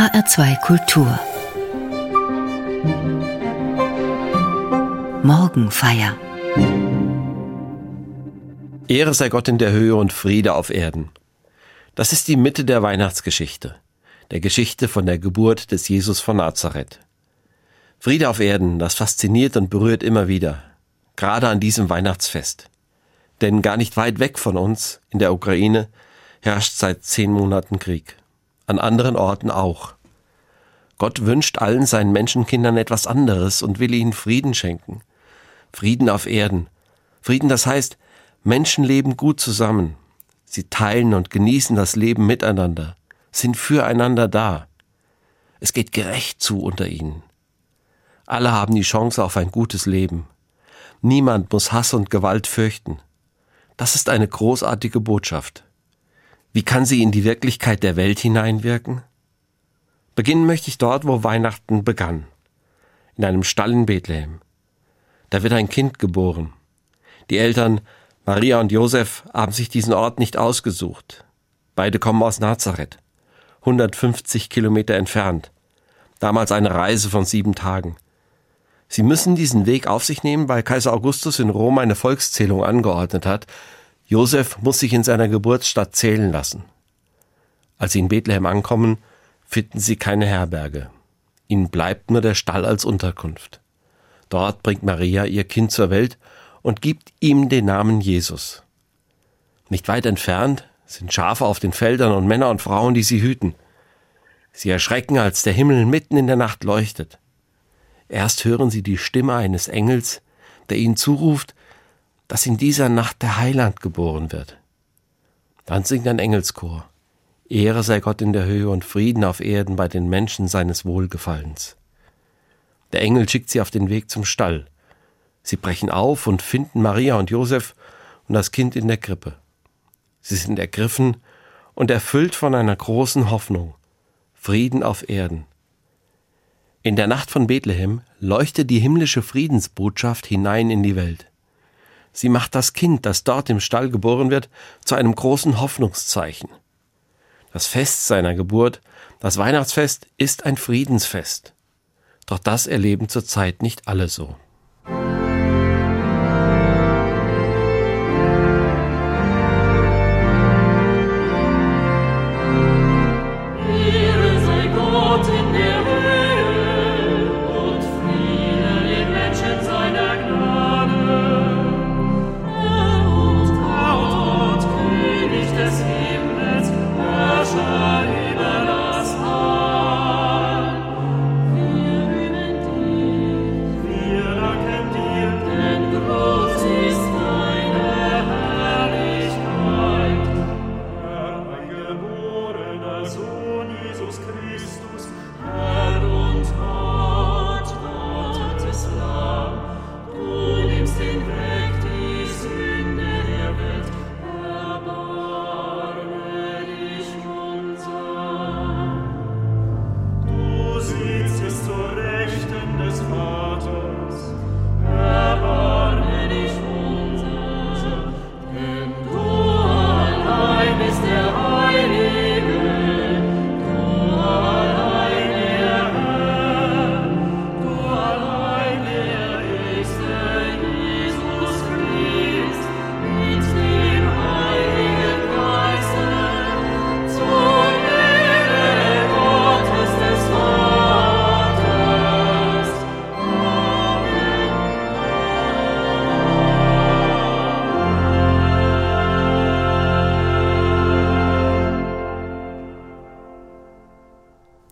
HR2 Kultur Morgenfeier Ehre sei Gott in der Höhe und Friede auf Erden. Das ist die Mitte der Weihnachtsgeschichte, der Geschichte von der Geburt des Jesus von Nazareth. Friede auf Erden, das fasziniert und berührt immer wieder, gerade an diesem Weihnachtsfest. Denn gar nicht weit weg von uns, in der Ukraine, herrscht seit zehn Monaten Krieg. An anderen Orten auch. Gott wünscht allen seinen Menschenkindern etwas anderes und will ihnen Frieden schenken. Frieden auf Erden. Frieden, das heißt, Menschen leben gut zusammen. Sie teilen und genießen das Leben miteinander, sind füreinander da. Es geht gerecht zu unter ihnen. Alle haben die Chance auf ein gutes Leben. Niemand muss Hass und Gewalt fürchten. Das ist eine großartige Botschaft. Wie kann sie in die Wirklichkeit der Welt hineinwirken? Beginnen möchte ich dort, wo Weihnachten begann. In einem Stall in Bethlehem. Da wird ein Kind geboren. Die Eltern Maria und Josef haben sich diesen Ort nicht ausgesucht. Beide kommen aus Nazareth, 150 Kilometer entfernt. Damals eine Reise von sieben Tagen. Sie müssen diesen Weg auf sich nehmen, weil Kaiser Augustus in Rom eine Volkszählung angeordnet hat, Josef muss sich in seiner Geburtsstadt zählen lassen. Als sie in Bethlehem ankommen, finden sie keine Herberge. Ihnen bleibt nur der Stall als Unterkunft. Dort bringt Maria ihr Kind zur Welt und gibt ihm den Namen Jesus. Nicht weit entfernt sind Schafe auf den Feldern und Männer und Frauen, die sie hüten. Sie erschrecken, als der Himmel mitten in der Nacht leuchtet. Erst hören sie die Stimme eines Engels, der ihnen zuruft, dass in dieser Nacht der Heiland geboren wird. Dann singt ein Engelschor. Ehre sei Gott in der Höhe und Frieden auf Erden bei den Menschen seines Wohlgefallens. Der Engel schickt sie auf den Weg zum Stall. Sie brechen auf und finden Maria und Josef und das Kind in der Krippe. Sie sind ergriffen und erfüllt von einer großen Hoffnung. Frieden auf Erden. In der Nacht von Bethlehem leuchtet die himmlische Friedensbotschaft hinein in die Welt. Sie macht das Kind, das dort im Stall geboren wird, zu einem großen Hoffnungszeichen. Das Fest seiner Geburt, das Weihnachtsfest, ist ein Friedensfest. Doch das erleben zurzeit nicht alle so.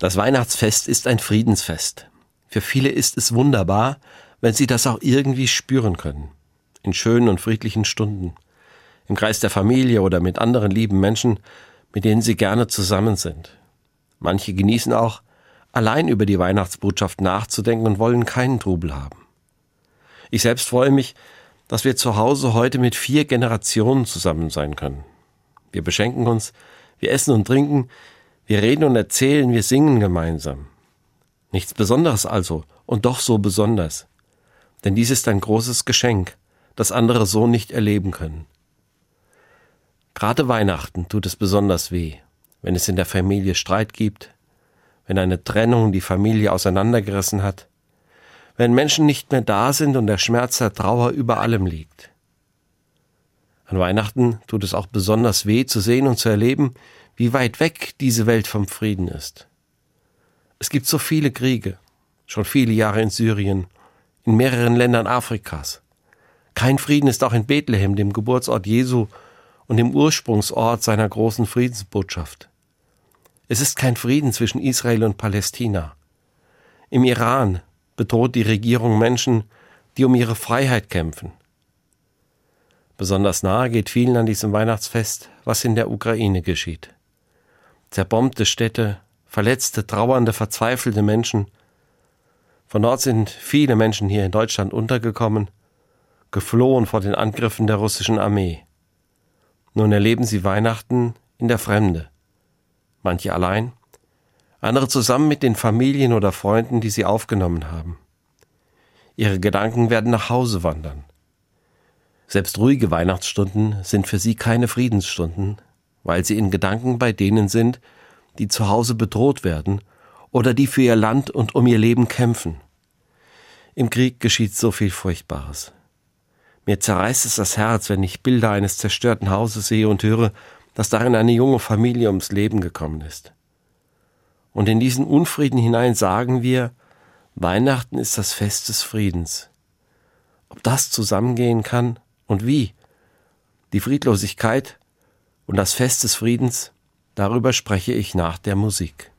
Das Weihnachtsfest ist ein Friedensfest. Für viele ist es wunderbar, wenn sie das auch irgendwie spüren können. In schönen und friedlichen Stunden. Im Kreis der Familie oder mit anderen lieben Menschen, mit denen sie gerne zusammen sind. Manche genießen auch, allein über die Weihnachtsbotschaft nachzudenken und wollen keinen Trubel haben. Ich selbst freue mich, dass wir zu Hause heute mit vier Generationen zusammen sein können. Wir beschenken uns, wir essen und trinken, wir reden und erzählen, wir singen gemeinsam. Nichts Besonderes also, und doch so besonders. Denn dies ist ein großes Geschenk, das andere so nicht erleben können. Gerade Weihnachten tut es besonders weh, wenn es in der Familie Streit gibt, wenn eine Trennung die Familie auseinandergerissen hat, wenn Menschen nicht mehr da sind und der Schmerz der Trauer über allem liegt. An Weihnachten tut es auch besonders weh zu sehen und zu erleben, wie weit weg diese Welt vom Frieden ist. Es gibt so viele Kriege, schon viele Jahre in Syrien, in mehreren Ländern Afrikas. Kein Frieden ist auch in Bethlehem, dem Geburtsort Jesu und dem Ursprungsort seiner großen Friedensbotschaft. Es ist kein Frieden zwischen Israel und Palästina. Im Iran bedroht die Regierung Menschen, die um ihre Freiheit kämpfen. Besonders nahe geht vielen an diesem Weihnachtsfest, was in der Ukraine geschieht. Zerbombte Städte, verletzte, trauernde, verzweifelte Menschen. Von dort sind viele Menschen hier in Deutschland untergekommen, geflohen vor den Angriffen der russischen Armee. Nun erleben sie Weihnachten in der Fremde. Manche allein, andere zusammen mit den Familien oder Freunden, die sie aufgenommen haben. Ihre Gedanken werden nach Hause wandern. Selbst ruhige Weihnachtsstunden sind für sie keine Friedensstunden, weil sie in Gedanken bei denen sind, die zu Hause bedroht werden oder die für ihr Land und um ihr Leben kämpfen. Im Krieg geschieht so viel Furchtbares. Mir zerreißt es das Herz, wenn ich Bilder eines zerstörten Hauses sehe und höre, dass darin eine junge Familie ums Leben gekommen ist. Und in diesen Unfrieden hinein sagen wir, Weihnachten ist das Fest des Friedens. Ob das zusammengehen kann, und wie? Die Friedlosigkeit und das Fest des Friedens, darüber spreche ich nach der Musik.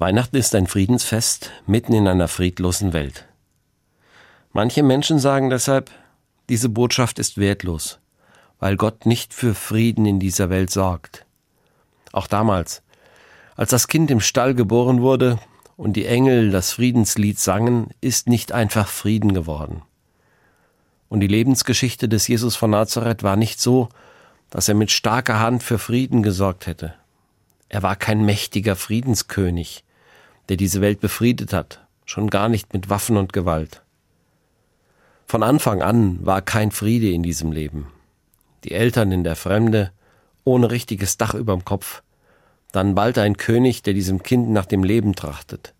Weihnachten ist ein Friedensfest mitten in einer friedlosen Welt. Manche Menschen sagen deshalb, diese Botschaft ist wertlos, weil Gott nicht für Frieden in dieser Welt sorgt. Auch damals, als das Kind im Stall geboren wurde und die Engel das Friedenslied sangen, ist nicht einfach Frieden geworden. Und die Lebensgeschichte des Jesus von Nazareth war nicht so, dass er mit starker Hand für Frieden gesorgt hätte. Er war kein mächtiger Friedenskönig, der diese Welt befriedet hat, schon gar nicht mit Waffen und Gewalt. Von Anfang an war kein Friede in diesem Leben. Die Eltern in der Fremde, ohne richtiges Dach überm Kopf, dann bald ein König, der diesem Kind nach dem Leben trachtet.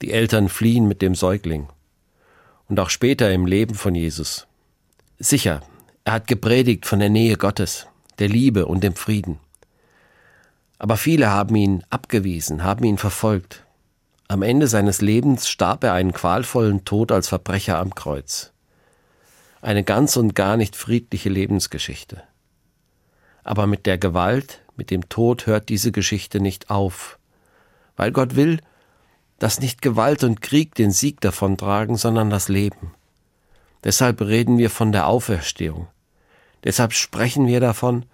Die Eltern fliehen mit dem Säugling. Und auch später im Leben von Jesus. Sicher, er hat gepredigt von der Nähe Gottes, der Liebe und dem Frieden. Aber viele haben ihn abgewiesen, haben ihn verfolgt, Am Ende seines Lebens starb er einen qualvollen Tod als Verbrecher am Kreuz. Eine ganz und gar nicht friedliche Lebensgeschichte. Aber mit der Gewalt, mit dem Tod hört diese Geschichte nicht auf, weil Gott will, dass nicht Gewalt und Krieg den Sieg davontragen, sondern das Leben. Deshalb reden wir von der Auferstehung. Deshalb sprechen wir davon,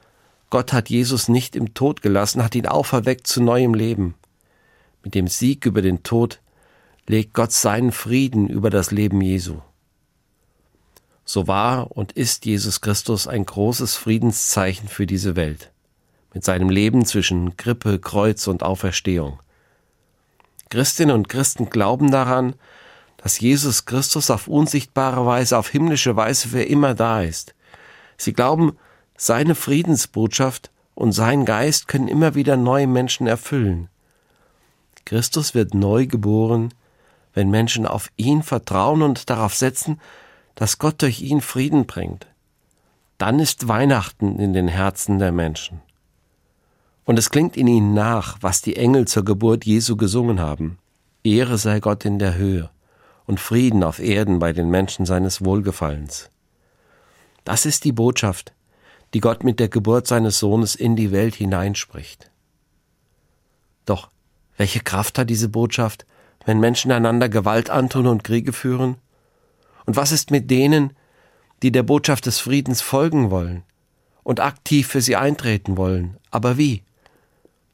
Gott hat Jesus nicht im Tod gelassen, hat ihn auferweckt zu neuem Leben. Mit dem Sieg über den Tod legt Gott seinen Frieden über das Leben Jesu. So war und ist Jesus Christus ein großes Friedenszeichen für diese Welt, mit seinem Leben zwischen Grippe, Kreuz und Auferstehung. Christinnen und Christen glauben daran, dass Jesus Christus auf unsichtbare Weise, auf himmlische Weise für immer da ist. Sie glauben, seine Friedensbotschaft und sein Geist können immer wieder neue Menschen erfüllen. Christus wird neu geboren, wenn Menschen auf ihn vertrauen und darauf setzen, dass Gott durch ihn Frieden bringt. Dann ist Weihnachten in den Herzen der Menschen. Und es klingt in ihnen nach, was die Engel zur Geburt Jesu gesungen haben. Ehre sei Gott in der Höhe und Frieden auf Erden bei den Menschen seines Wohlgefallens. Das ist die Botschaft, die Gott mit der Geburt seines Sohnes in die Welt hineinspricht. Doch welche Kraft hat diese Botschaft, wenn Menschen einander Gewalt antun und Kriege führen? Und was ist mit denen, die der Botschaft des Friedens folgen wollen und aktiv für sie eintreten wollen? Aber wie?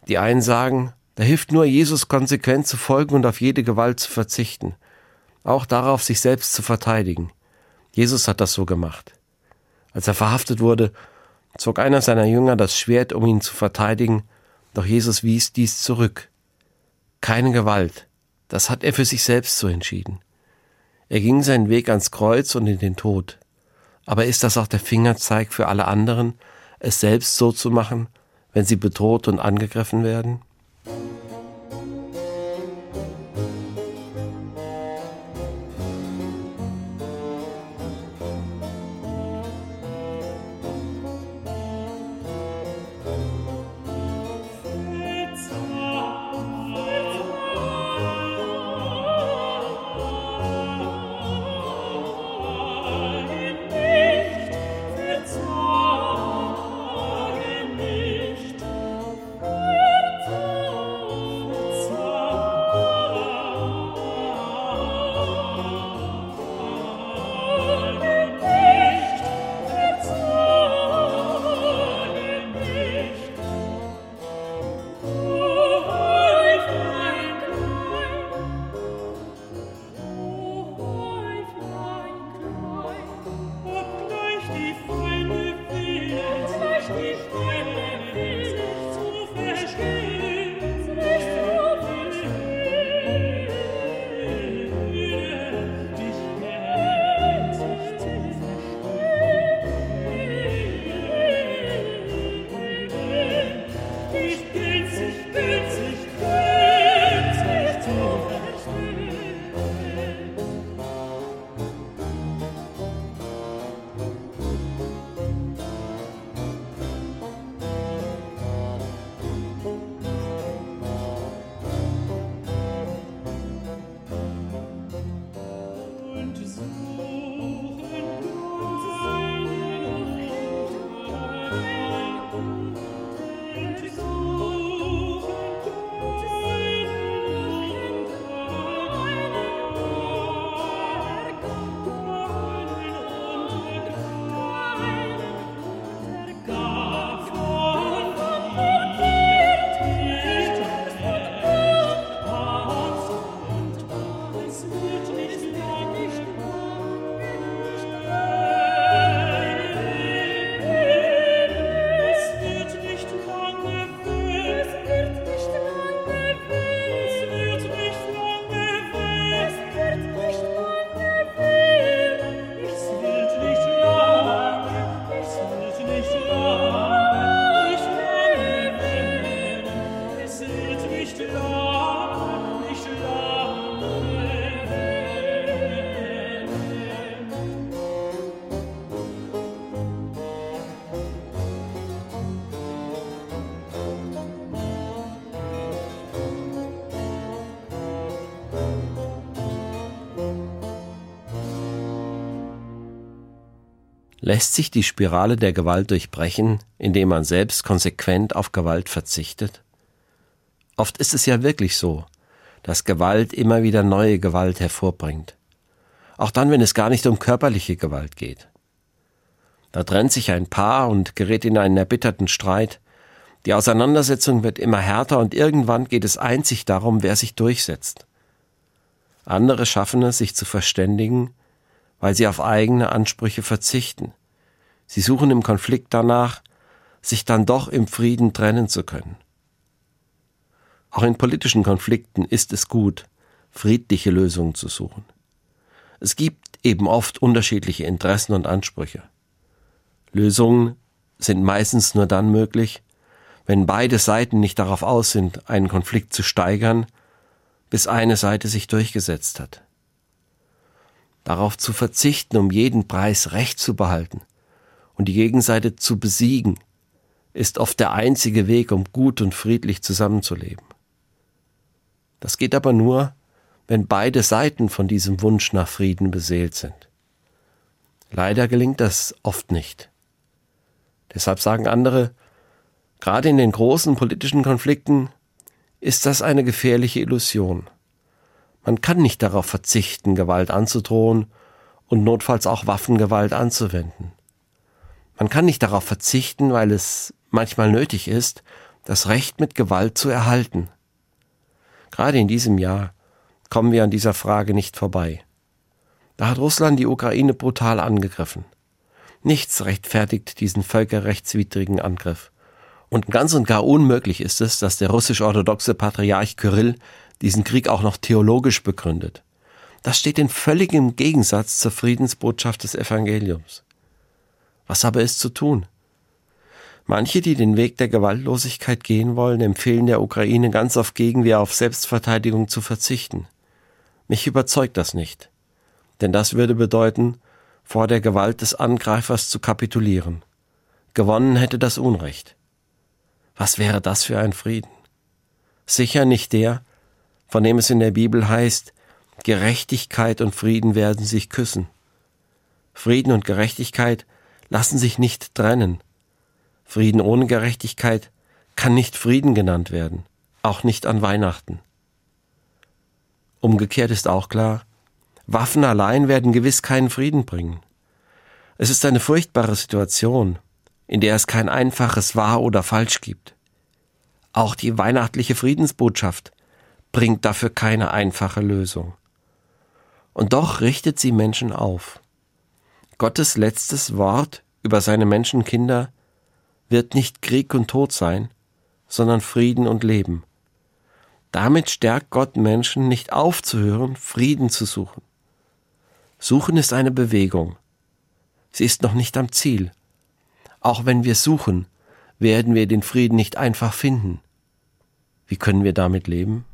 Die einen sagen, da hilft nur Jesus konsequent zu folgen und auf jede Gewalt zu verzichten, auch darauf sich selbst zu verteidigen. Jesus hat das so gemacht. Als er verhaftet wurde, zog einer seiner Jünger das Schwert, um ihn zu verteidigen, doch Jesus wies dies zurück. Keine Gewalt, das hat er für sich selbst so entschieden. Er ging seinen Weg ans Kreuz und in den Tod. Aber ist das auch der Fingerzeig für alle anderen, es selbst so zu machen, wenn sie bedroht und angegriffen werden? Jesus. Lässt sich die Spirale der Gewalt durchbrechen, indem man selbst konsequent auf Gewalt verzichtet? Oft ist es ja wirklich so, dass Gewalt immer wieder neue Gewalt hervorbringt. Auch dann, wenn es gar nicht um körperliche Gewalt geht. Da trennt sich ein Paar und gerät in einen erbitterten Streit. Die Auseinandersetzung wird immer härter und irgendwann geht es einzig darum, wer sich durchsetzt. Andere schaffen es, sich zu verständigen weil sie auf eigene Ansprüche verzichten. Sie suchen im Konflikt danach, sich dann doch im Frieden trennen zu können. Auch in politischen Konflikten ist es gut, friedliche Lösungen zu suchen. Es gibt eben oft unterschiedliche Interessen und Ansprüche. Lösungen sind meistens nur dann möglich, wenn beide Seiten nicht darauf aus sind, einen Konflikt zu steigern, bis eine Seite sich durchgesetzt hat darauf zu verzichten, um jeden Preis Recht zu behalten und die Gegenseite zu besiegen, ist oft der einzige Weg, um gut und friedlich zusammenzuleben. Das geht aber nur, wenn beide Seiten von diesem Wunsch nach Frieden beseelt sind. Leider gelingt das oft nicht. Deshalb sagen andere, gerade in den großen politischen Konflikten ist das eine gefährliche Illusion. Man kann nicht darauf verzichten, Gewalt anzudrohen und notfalls auch Waffengewalt anzuwenden. Man kann nicht darauf verzichten, weil es manchmal nötig ist, das Recht mit Gewalt zu erhalten. Gerade in diesem Jahr kommen wir an dieser Frage nicht vorbei. Da hat Russland die Ukraine brutal angegriffen. Nichts rechtfertigt diesen völkerrechtswidrigen Angriff. Und ganz und gar unmöglich ist es, dass der russisch-orthodoxe Patriarch Kyrill diesen Krieg auch noch theologisch begründet. Das steht in völligem Gegensatz zur Friedensbotschaft des Evangeliums. Was aber ist zu tun? Manche, die den Weg der Gewaltlosigkeit gehen wollen, empfehlen der Ukraine ganz auf Gegenwehr auf Selbstverteidigung zu verzichten. Mich überzeugt das nicht. Denn das würde bedeuten, vor der Gewalt des Angreifers zu kapitulieren. Gewonnen hätte das Unrecht. Was wäre das für ein Frieden? Sicher nicht der, von dem es in der Bibel heißt, Gerechtigkeit und Frieden werden sich küssen. Frieden und Gerechtigkeit lassen sich nicht trennen. Frieden ohne Gerechtigkeit kann nicht Frieden genannt werden, auch nicht an Weihnachten. Umgekehrt ist auch klar, Waffen allein werden gewiss keinen Frieden bringen. Es ist eine furchtbare Situation, in der es kein einfaches wahr oder falsch gibt. Auch die weihnachtliche Friedensbotschaft bringt dafür keine einfache Lösung. Und doch richtet sie Menschen auf. Gottes letztes Wort über seine Menschenkinder wird nicht Krieg und Tod sein, sondern Frieden und Leben. Damit stärkt Gott Menschen nicht aufzuhören, Frieden zu suchen. Suchen ist eine Bewegung. Sie ist noch nicht am Ziel. Auch wenn wir suchen, werden wir den Frieden nicht einfach finden. Wie können wir damit leben?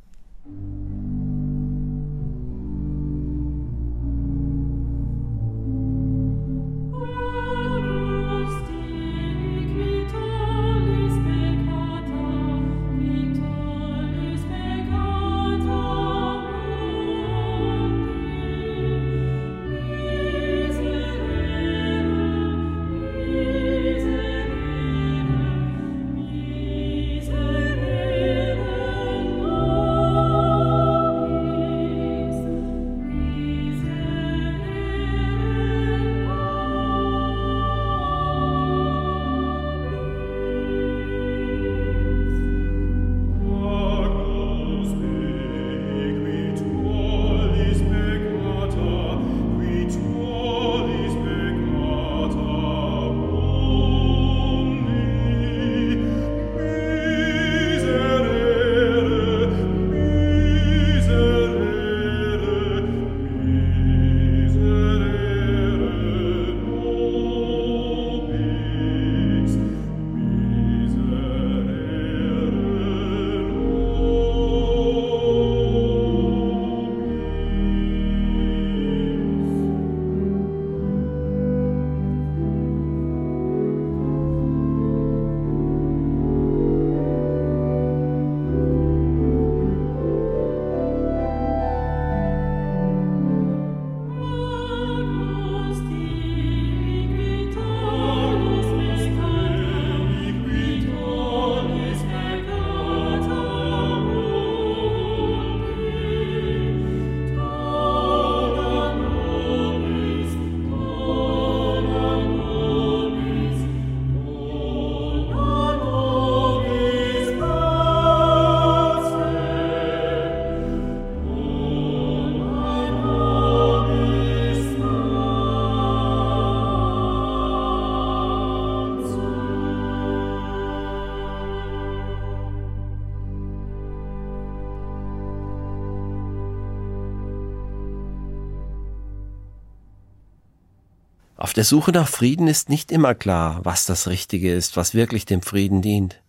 Auf der Suche nach Frieden ist nicht immer klar, was das Richtige ist, was wirklich dem Frieden dient.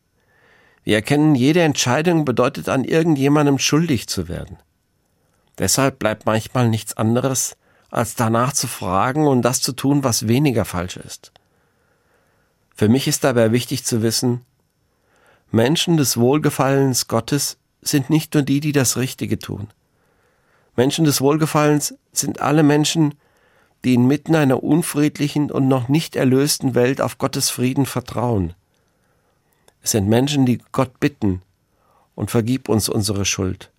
Wir erkennen, jede Entscheidung bedeutet an irgendjemandem schuldig zu werden. Deshalb bleibt manchmal nichts anderes, als danach zu fragen und das zu tun, was weniger falsch ist. Für mich ist dabei wichtig zu wissen, Menschen des Wohlgefallens Gottes sind nicht nur die, die das Richtige tun. Menschen des Wohlgefallens sind alle Menschen, die inmitten einer unfriedlichen und noch nicht erlösten Welt auf Gottes Frieden vertrauen. Es sind Menschen, die Gott bitten und vergib uns unsere Schuld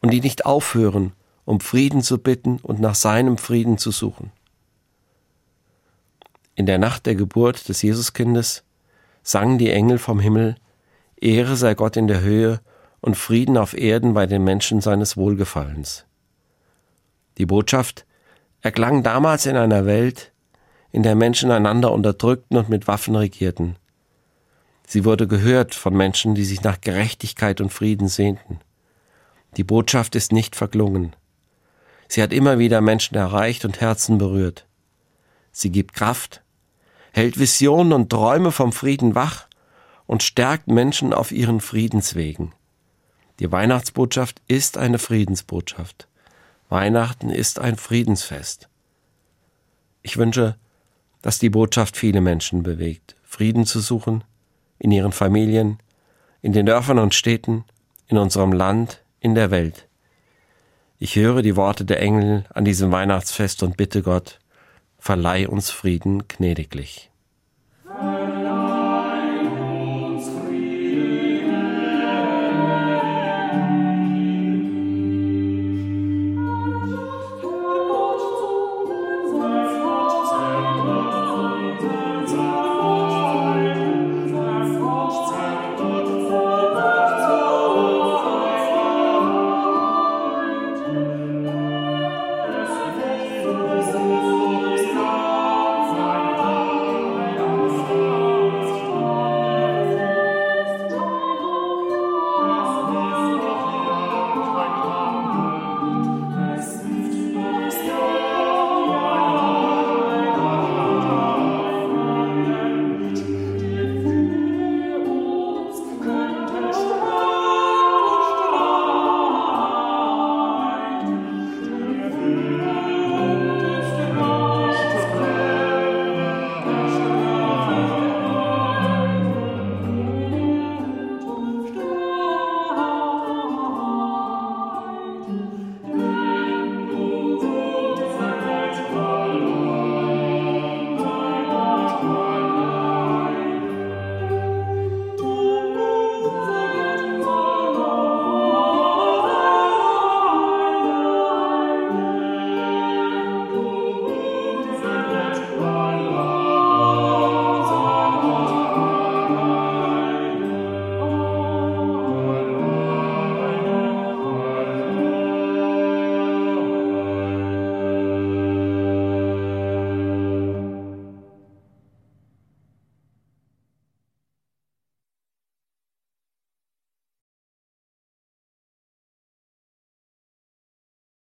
und die nicht aufhören, um Frieden zu bitten und nach seinem Frieden zu suchen. In der Nacht der Geburt des Jesuskindes sangen die Engel vom Himmel Ehre sei Gott in der Höhe und Frieden auf Erden bei den Menschen seines Wohlgefallens. Die Botschaft erklang damals in einer Welt, in der Menschen einander unterdrückten und mit Waffen regierten. Sie wurde gehört von Menschen, die sich nach Gerechtigkeit und Frieden sehnten. Die Botschaft ist nicht verklungen. Sie hat immer wieder Menschen erreicht und Herzen berührt. Sie gibt Kraft, hält Visionen und Träume vom Frieden wach und stärkt Menschen auf ihren Friedenswegen. Die Weihnachtsbotschaft ist eine Friedensbotschaft. Weihnachten ist ein Friedensfest. Ich wünsche, dass die Botschaft viele Menschen bewegt, Frieden zu suchen, in ihren Familien, in den Dörfern und Städten, in unserem Land, in der Welt. Ich höre die Worte der Engel an diesem Weihnachtsfest und bitte Gott, verleih uns Frieden gnädiglich.